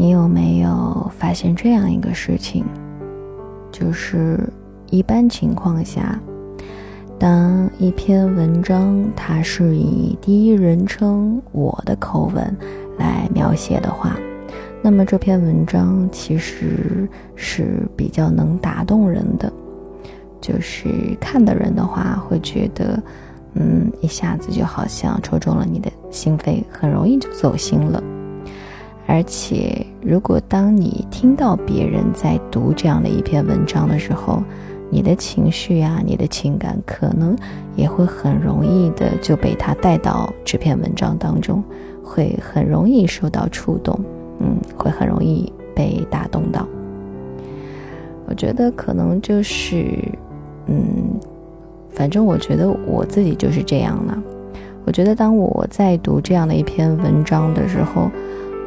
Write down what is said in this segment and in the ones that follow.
你有没有发现这样一个事情？就是一般情况下，当一篇文章它是以第一人称我的口吻来描写的话，那么这篇文章其实是比较能打动人的，就是看的人的话会觉得，嗯，一下子就好像戳中了你的心扉，很容易就走心了。而且，如果当你听到别人在读这样的一篇文章的时候，你的情绪啊，你的情感可能也会很容易的就被他带到这篇文章当中，会很容易受到触动，嗯，会很容易被打动到。我觉得可能就是，嗯，反正我觉得我自己就是这样了。我觉得当我在读这样的一篇文章的时候，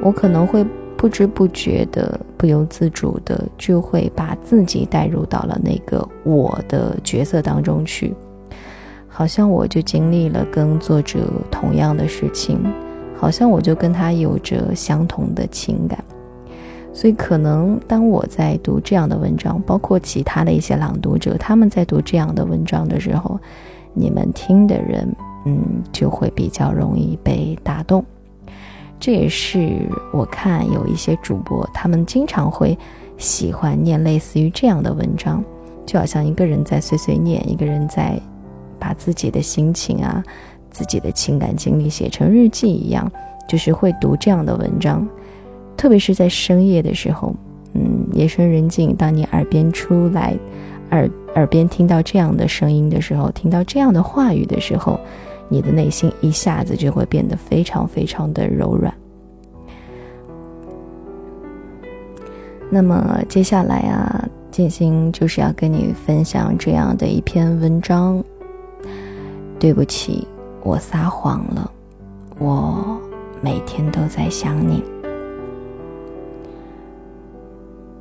我可能会不知不觉的、不由自主的，就会把自己带入到了那个我的角色当中去，好像我就经历了跟作者同样的事情，好像我就跟他有着相同的情感，所以可能当我在读这样的文章，包括其他的一些朗读者，他们在读这样的文章的时候，你们听的人，嗯，就会比较容易被打动。这也是我看有一些主播，他们经常会喜欢念类似于这样的文章，就好像一个人在碎碎念，一个人在把自己的心情啊、自己的情感经历写成日记一样，就是会读这样的文章。特别是在深夜的时候，嗯，夜深人静，当你耳边出来，耳耳边听到这样的声音的时候，听到这样的话语的时候。你的内心一下子就会变得非常非常的柔软。那么接下来啊，静心就是要跟你分享这样的一篇文章。对不起，我撒谎了，我每天都在想你。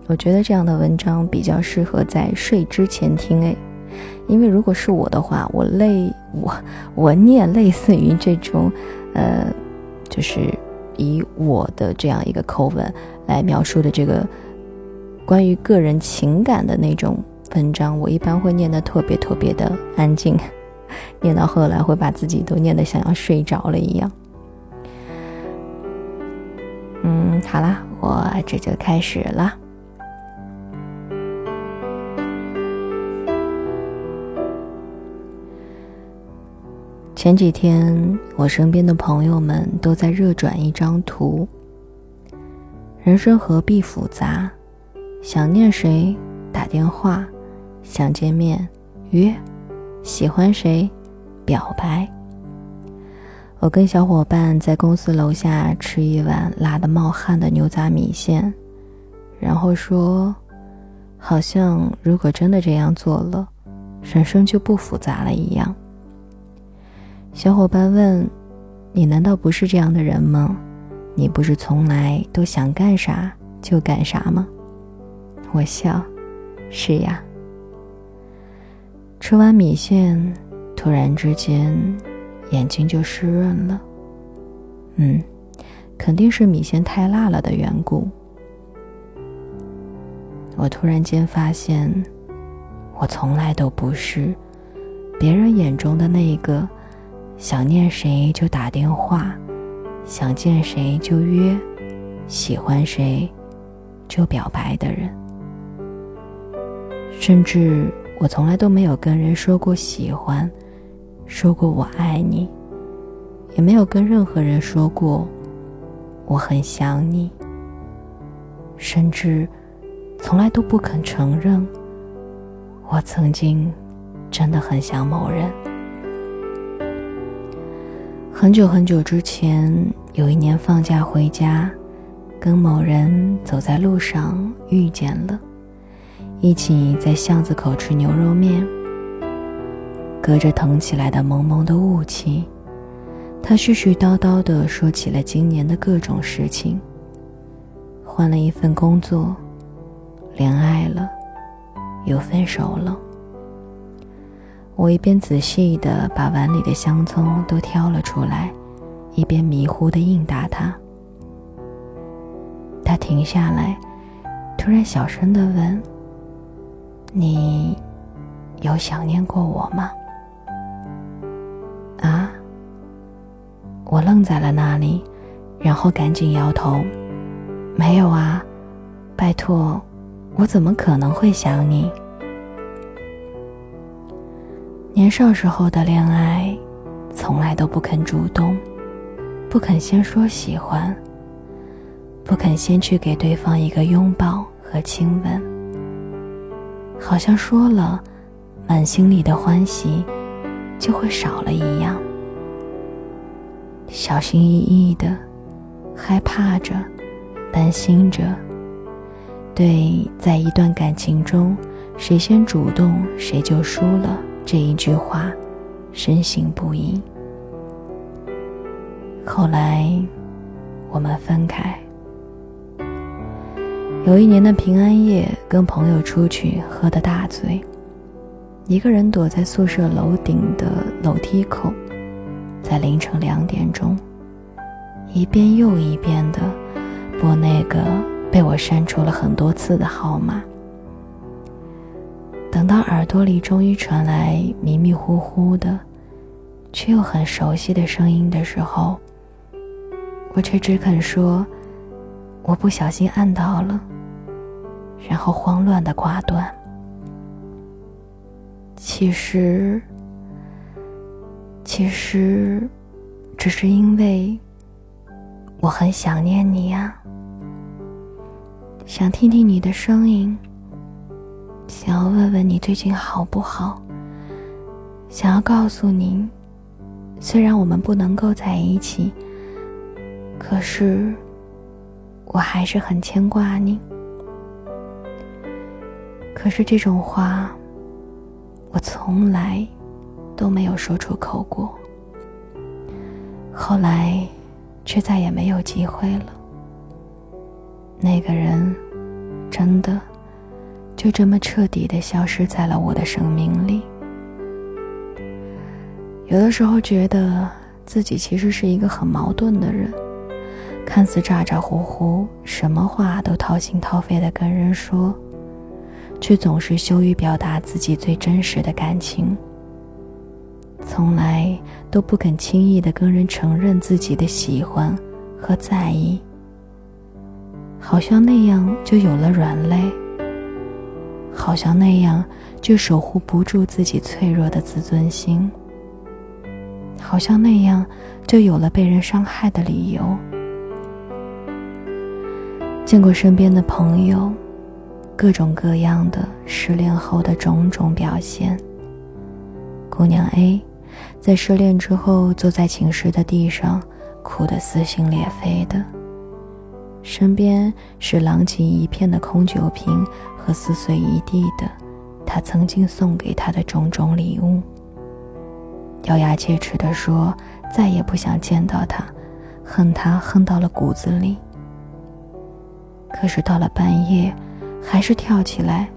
我觉得这样的文章比较适合在睡之前听，诶。因为如果是我的话，我类我我念类似于这种，呃，就是以我的这样一个口吻来描述的这个关于个人情感的那种文章，我一般会念得特别特别的安静，念到后来会把自己都念得想要睡着了一样。嗯，好啦，我这就开始了。前几天，我身边的朋友们都在热转一张图。人生何必复杂？想念谁打电话，想见面约，喜欢谁表白。我跟小伙伴在公司楼下吃一碗辣的冒汗的牛杂米线，然后说：“好像如果真的这样做了，人生就不复杂了一样。”小伙伴问：“你难道不是这样的人吗？你不是从来都想干啥就干啥吗？”我笑：“是呀。”吃完米线，突然之间眼睛就湿润了。嗯，肯定是米线太辣了的缘故。我突然间发现，我从来都不是别人眼中的那一个。想念谁就打电话，想见谁就约，喜欢谁就表白的人。甚至我从来都没有跟人说过喜欢，说过我爱你，也没有跟任何人说过我很想你。甚至从来都不肯承认，我曾经真的很想某人。很久很久之前，有一年放假回家，跟某人走在路上遇见了，一起在巷子口吃牛肉面。隔着腾起来的蒙蒙的雾气，他絮絮叨叨地说起了今年的各种事情。换了一份工作，恋爱了，又分手了。我一边仔细地把碗里的香葱都挑了出来，一边迷糊地应答他。他。停下来，突然小声的问：“你有想念过我吗？”啊！我愣在了那里，然后赶紧摇头：“没有啊，拜托，我怎么可能会想你？”年少时候的恋爱，从来都不肯主动，不肯先说喜欢，不肯先去给对方一个拥抱和亲吻，好像说了，满心里的欢喜就会少了一样。小心翼翼的，害怕着，担心着，对在一段感情中，谁先主动谁就输了。这一句话，深信不疑。后来，我们分开。有一年的平安夜，跟朋友出去喝得大醉，一个人躲在宿舍楼顶的楼梯口，在凌晨两点钟，一遍又一遍的拨那个被我删除了很多次的号码。等到耳朵里终于传来迷迷糊糊的，却又很熟悉的声音的时候，我却只肯说：“我不小心按到了。”然后慌乱的挂断。其实，其实，只是因为我很想念你呀，想听听你的声音。想要问问你最近好不好？想要告诉您，虽然我们不能够在一起，可是我还是很牵挂你。可是这种话，我从来都没有说出口过。后来，却再也没有机会了。那个人，真的。就这么彻底的消失在了我的生命里。有的时候觉得自己其实是一个很矛盾的人，看似咋咋呼呼，什么话都掏心掏肺的跟人说，却总是羞于表达自己最真实的感情，从来都不肯轻易的跟人承认自己的喜欢和在意，好像那样就有了软肋。好像那样就守护不住自己脆弱的自尊心，好像那样就有了被人伤害的理由。见过身边的朋友，各种各样的失恋后的种种表现。姑娘 A，在失恋之后坐在寝室的地上，哭得撕心裂肺的。身边是狼藉一片的空酒瓶和撕碎一地的他曾经送给他的种种礼物。咬牙切齿地说：“再也不想见到他，恨他恨到了骨子里。”可是到了半夜，还是跳起来，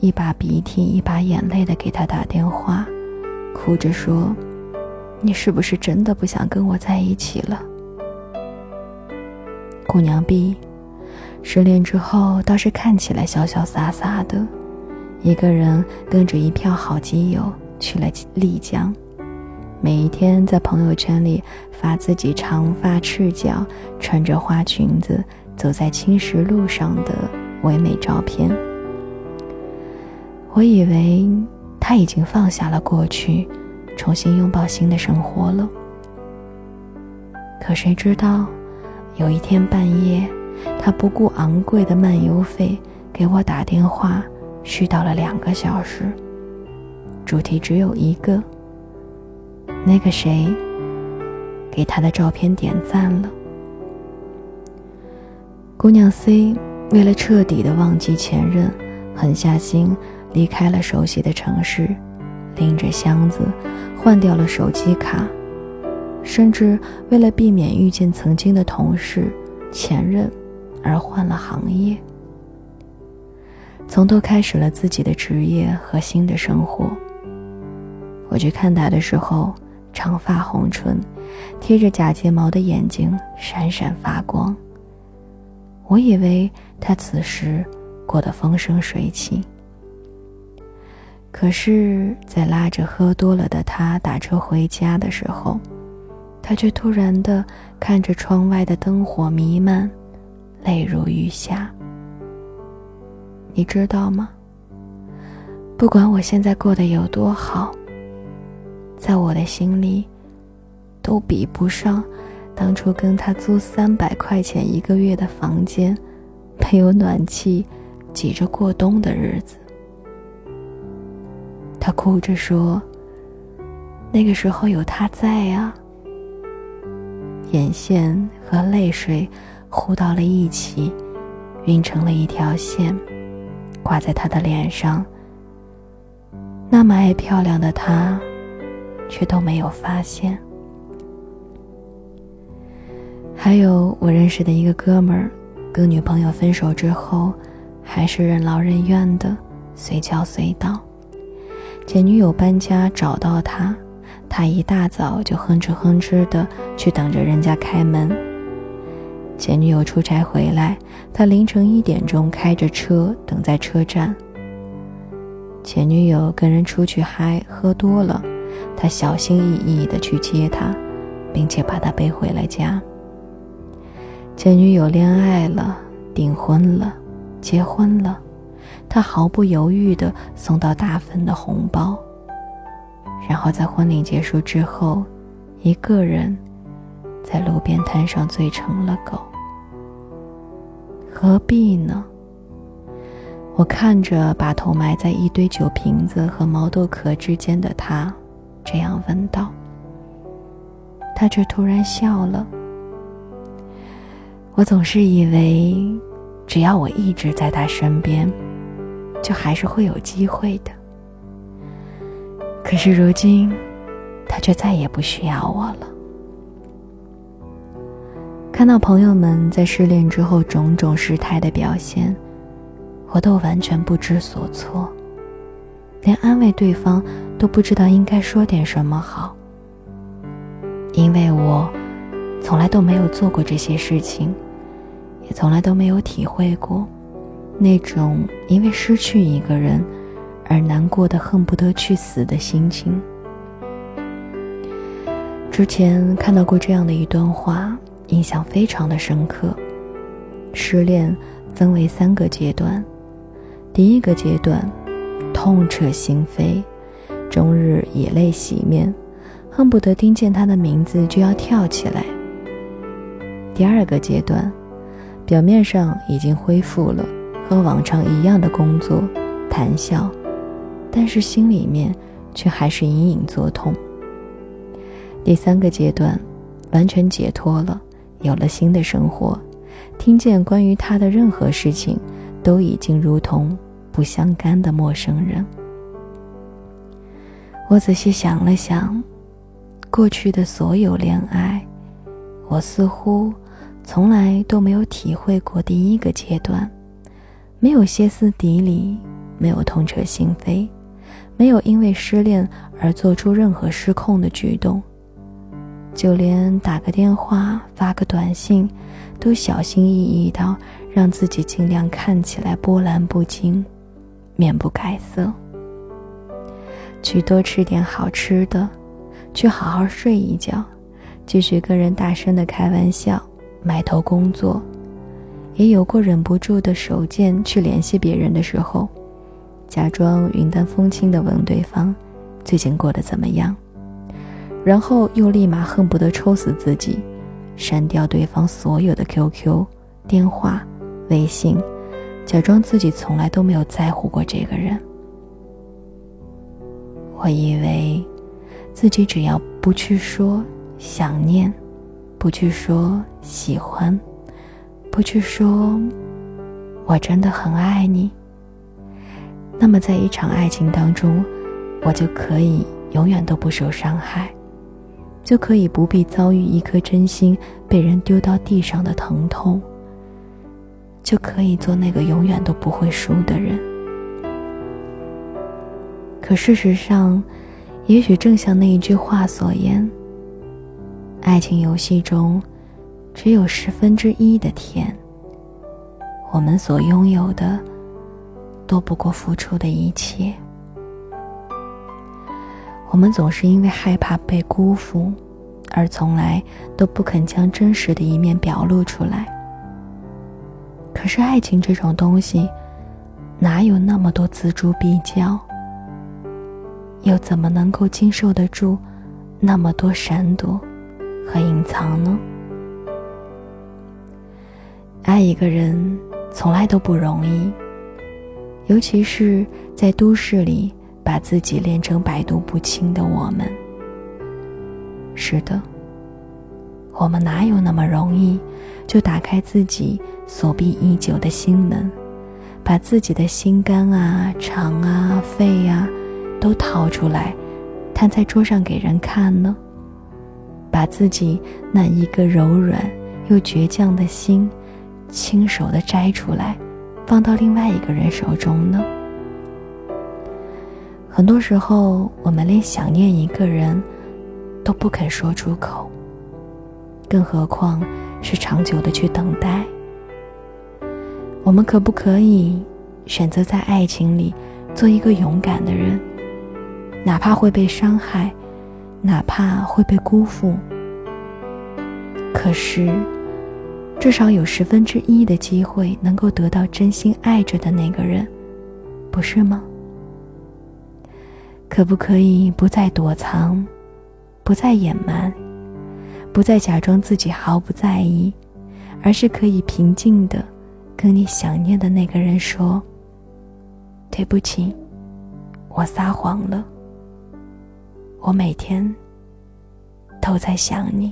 一把鼻涕一把眼泪的给他打电话，哭着说：“你是不是真的不想跟我在一起了？”姑娘 B，失恋之后倒是看起来潇潇洒洒的，一个人跟着一票好基友去了丽江，每一天在朋友圈里发自己长发赤脚、穿着花裙子走在青石路上的唯美照片。我以为他已经放下了过去，重新拥抱新的生活了，可谁知道？有一天半夜，他不顾昂贵的漫游费给我打电话，絮叨了两个小时。主题只有一个：那个谁给他的照片点赞了。姑娘 C 为了彻底的忘记前任，狠下心离开了熟悉的城市，拎着箱子换掉了手机卡。甚至为了避免遇见曾经的同事、前任，而换了行业，从头开始了自己的职业和新的生活。我去看他的时候，长发红唇，贴着假睫毛的眼睛闪闪发光。我以为他此时过得风生水起。可是，在拉着喝多了的他打车回家的时候，他却突然的看着窗外的灯火弥漫，泪如雨下。你知道吗？不管我现在过得有多好，在我的心里，都比不上当初跟他租三百块钱一个月的房间，没有暖气，挤着过冬的日子。他哭着说：“那个时候有他在啊。”眼线和泪水糊到了一起，晕成了一条线，挂在他的脸上。那么爱漂亮的他，却都没有发现。还有我认识的一个哥们儿，跟女朋友分手之后，还是任劳任怨的，随叫随到。前女友搬家找到他，他一大早就哼哧哼哧的去等着人家开门。前女友出差回来，他凌晨一点钟开着车等在车站。前女友跟人出去嗨，喝多了，他小心翼翼的去接她，并且把她背回了家。前女友恋爱了，订婚了，结婚了。他毫不犹豫地送到大份的红包，然后在婚礼结束之后，一个人在路边摊上醉成了狗。何必呢？我看着把头埋在一堆酒瓶子和毛豆壳之间的他，这样问道。他却突然笑了。我总是以为，只要我一直在他身边。就还是会有机会的。可是如今，他却再也不需要我了。看到朋友们在失恋之后种种失态的表现，我都完全不知所措，连安慰对方都不知道应该说点什么好。因为我从来都没有做过这些事情，也从来都没有体会过。那种因为失去一个人而难过的恨不得去死的心情。之前看到过这样的一段话，印象非常的深刻。失恋分为三个阶段，第一个阶段，痛彻心扉，终日以泪洗面，恨不得听见他的名字就要跳起来。第二个阶段，表面上已经恢复了。和往常一样的工作，谈笑，但是心里面却还是隐隐作痛。第三个阶段，完全解脱了，有了新的生活，听见关于他的任何事情，都已经如同不相干的陌生人。我仔细想了想，过去的所有恋爱，我似乎从来都没有体会过第一个阶段。没有歇斯底里，没有痛彻心扉，没有因为失恋而做出任何失控的举动，就连打个电话、发个短信，都小心翼翼到让自己尽量看起来波澜不惊、面不改色。去多吃点好吃的，去好好睡一觉，继续跟人大声的开玩笑，埋头工作。也有过忍不住的手贱去联系别人的时候，假装云淡风轻的问对方最近过得怎么样，然后又立马恨不得抽死自己，删掉对方所有的 QQ、电话、微信，假装自己从来都没有在乎过这个人。我以为自己只要不去说想念，不去说喜欢。不去说，我真的很爱你。那么，在一场爱情当中，我就可以永远都不受伤害，就可以不必遭遇一颗真心被人丢到地上的疼痛，就可以做那个永远都不会输的人。可事实上，也许正像那一句话所言，爱情游戏中。只有十分之一的甜，我们所拥有的都不过付出的一切。我们总是因为害怕被辜负，而从来都不肯将真实的一面表露出来。可是爱情这种东西，哪有那么多锱铢必较？又怎么能够经受得住那么多闪躲和隐藏呢？爱一个人从来都不容易，尤其是在都市里。把自己练成百毒不侵的我们，是的，我们哪有那么容易就打开自己锁闭已久的心门，把自己的心肝啊、肠啊、肺啊都掏出来，摊在桌上给人看呢？把自己那一个柔软又倔强的心，亲手的摘出来，放到另外一个人手中呢？很多时候，我们连想念一个人都不肯说出口，更何况是长久的去等待。我们可不可以选择在爱情里做一个勇敢的人，哪怕会被伤害，哪怕会被辜负，可是至少有十分之一的机会能够得到真心爱着的那个人，不是吗？可不可以不再躲藏，不再隐瞒，不再假装自己毫不在意，而是可以平静的跟你想念的那个人说：“对不起，我撒谎了，我每天都在想你。”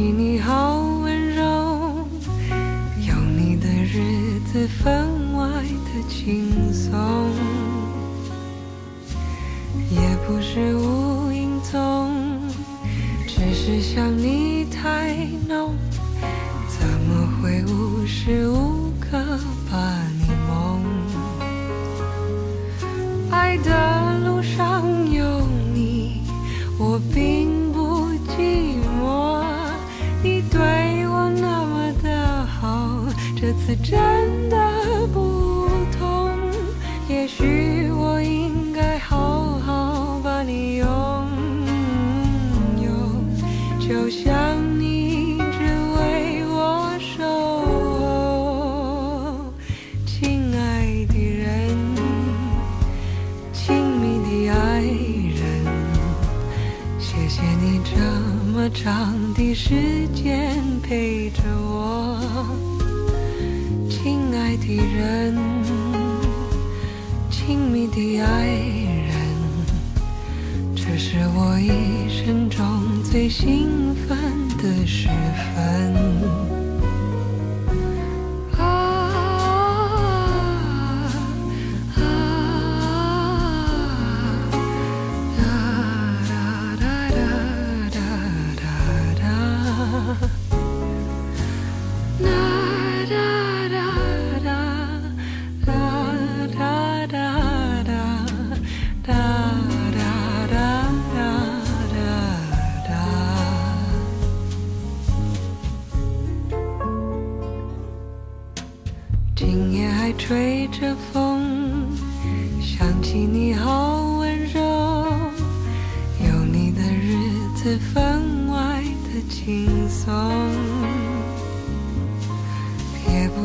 起你好温柔，有你的日子分外的轻松，也不是无影踪，只是想你太浓，怎么会无时无次真的